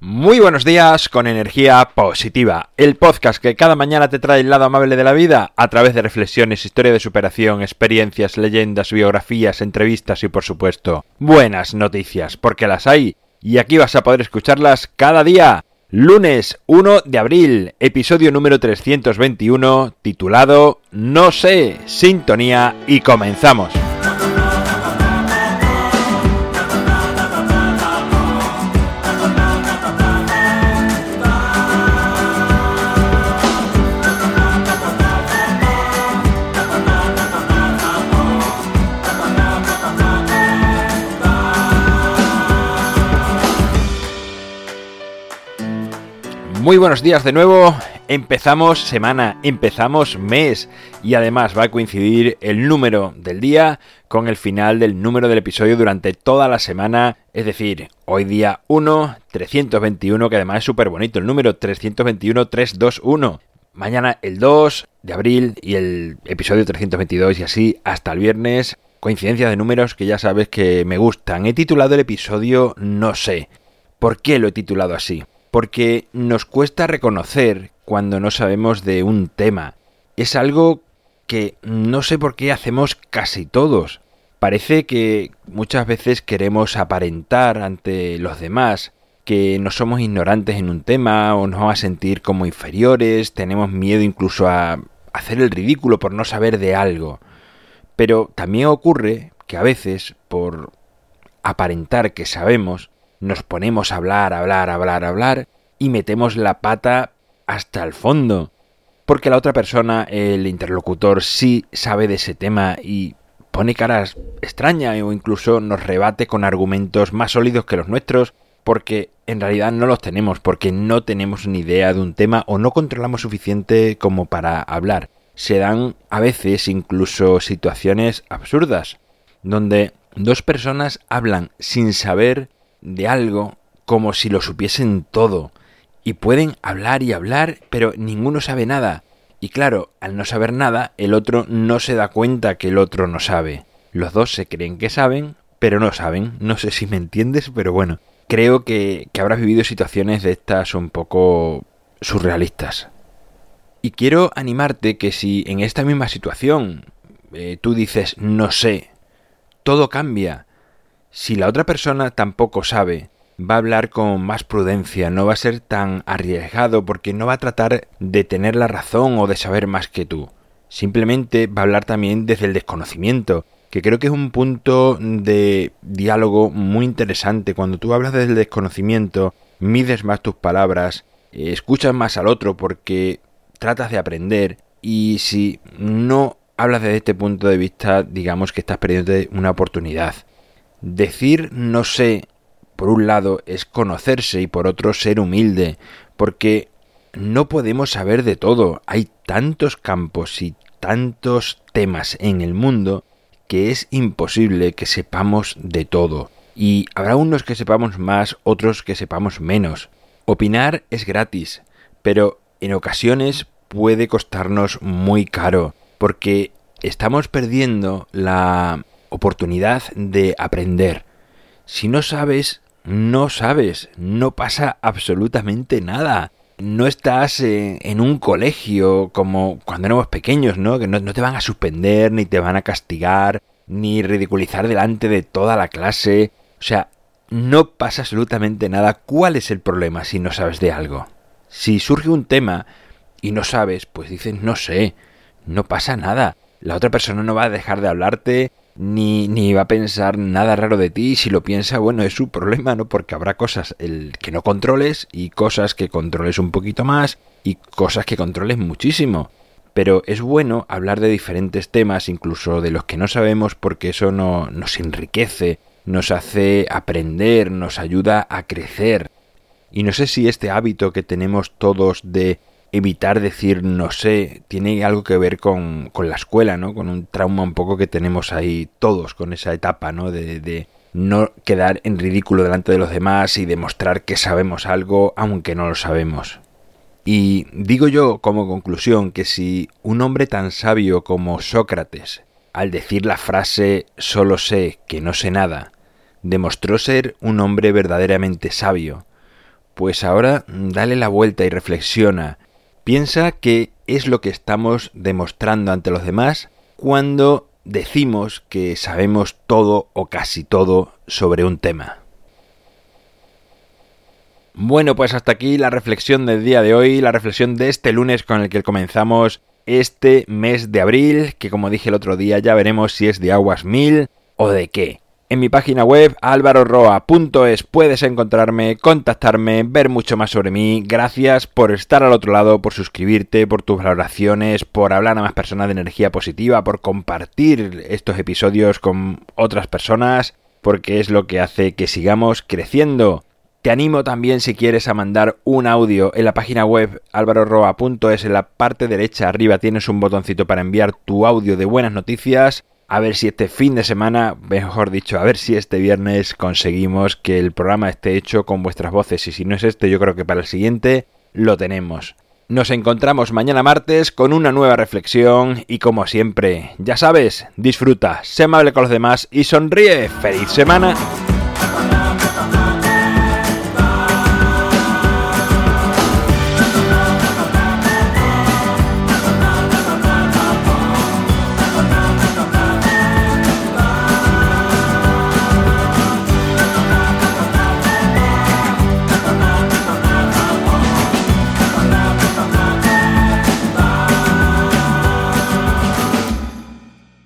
Muy buenos días con energía positiva, el podcast que cada mañana te trae el lado amable de la vida a través de reflexiones, historia de superación, experiencias, leyendas, biografías, entrevistas y por supuesto buenas noticias, porque las hay y aquí vas a poder escucharlas cada día. Lunes 1 de abril, episodio número 321, titulado No sé, sintonía y comenzamos. Muy buenos días de nuevo. Empezamos semana, empezamos mes y además va a coincidir el número del día con el final del número del episodio durante toda la semana. Es decir, hoy día 1, 321, que además es súper bonito, el número 321, 321. Mañana el 2 de abril y el episodio 322 y así hasta el viernes. Coincidencia de números que ya sabes que me gustan. He titulado el episodio No sé. ¿Por qué lo he titulado así? Porque nos cuesta reconocer cuando no sabemos de un tema. Es algo que no sé por qué hacemos casi todos. Parece que muchas veces queremos aparentar ante los demás que no somos ignorantes en un tema o nos vamos a sentir como inferiores, tenemos miedo incluso a hacer el ridículo por no saber de algo. Pero también ocurre que a veces, por aparentar que sabemos, nos ponemos a hablar, hablar, hablar, hablar y metemos la pata hasta el fondo. Porque la otra persona, el interlocutor, sí sabe de ese tema y pone caras extrañas o incluso nos rebate con argumentos más sólidos que los nuestros porque en realidad no los tenemos, porque no tenemos ni idea de un tema o no controlamos suficiente como para hablar. Se dan a veces incluso situaciones absurdas, donde dos personas hablan sin saber de algo como si lo supiesen todo. Y pueden hablar y hablar, pero ninguno sabe nada. Y claro, al no saber nada, el otro no se da cuenta que el otro no sabe. Los dos se creen que saben, pero no saben. No sé si me entiendes, pero bueno. Creo que, que habrás vivido situaciones de estas un poco surrealistas. Y quiero animarte que si en esta misma situación eh, tú dices no sé, todo cambia. Si la otra persona tampoco sabe, va a hablar con más prudencia, no va a ser tan arriesgado porque no va a tratar de tener la razón o de saber más que tú. Simplemente va a hablar también desde el desconocimiento, que creo que es un punto de diálogo muy interesante. Cuando tú hablas desde el desconocimiento, mides más tus palabras, escuchas más al otro porque tratas de aprender y si no hablas desde este punto de vista, digamos que estás perdiendo una oportunidad. Decir no sé, por un lado, es conocerse y por otro ser humilde, porque no podemos saber de todo. Hay tantos campos y tantos temas en el mundo que es imposible que sepamos de todo. Y habrá unos que sepamos más, otros que sepamos menos. Opinar es gratis, pero en ocasiones puede costarnos muy caro, porque estamos perdiendo la oportunidad de aprender. Si no sabes, no sabes, no pasa absolutamente nada. No estás en, un colegio como cuando éramos pequeños, ¿no? Que no, no te van a suspender, ni te van a castigar, ni ridiculizar delante de toda la clase. O sea, no pasa absolutamente nada. ¿Cuál es el problema si no sabes de algo? Si surge un tema y no sabes, pues dices no sé, no pasa nada. La otra persona no va a dejar de hablarte, ni, ni va a pensar nada raro de ti. Si lo piensa, bueno, es su problema, ¿no? Porque habrá cosas el que no controles y cosas que controles un poquito más y cosas que controles muchísimo. Pero es bueno hablar de diferentes temas, incluso de los que no sabemos, porque eso no, nos enriquece, nos hace aprender, nos ayuda a crecer. Y no sé si este hábito que tenemos todos de evitar decir no sé tiene algo que ver con, con, la escuela, ¿no? Con un trauma un poco que tenemos ahí todos con esa etapa, ¿no? De, de no quedar en ridículo delante de los demás y demostrar que sabemos algo aunque no lo sabemos. Y digo yo como conclusión que si un hombre tan sabio como Sócrates, al decir la frase solo sé que no sé nada, demostró ser un hombre verdaderamente sabio, Pues ahora dale la vuelta y reflexiona. Piensa qué es lo que estamos demostrando ante los demás cuando decimos que sabemos todo o casi todo sobre un tema. Bueno, pues hasta aquí la reflexión del día de hoy, la reflexión de este lunes con el que comenzamos este mes de abril, que como dije el otro día ya veremos si es de aguas mil o de qué. En mi página web alvaroroa.es puedes encontrarme, contactarme, ver mucho más sobre mí. Gracias por estar al otro lado, por suscribirte, por tus valoraciones, por hablar a más personas de energía positiva, por compartir estos episodios con otras personas, porque es lo que hace que sigamos creciendo. Te animo también si quieres a mandar un audio en la página web alvaroroa.es en la parte derecha arriba tienes un botoncito para enviar tu audio de buenas noticias a ver si este fin de semana, mejor dicho, a ver si este viernes conseguimos que el programa esté hecho con vuestras voces y si no es este, yo creo que para el siguiente lo tenemos. Nos encontramos mañana martes con una nueva reflexión y como siempre, ya sabes, disfruta, sé amable con los demás y sonríe. ¡Feliz semana!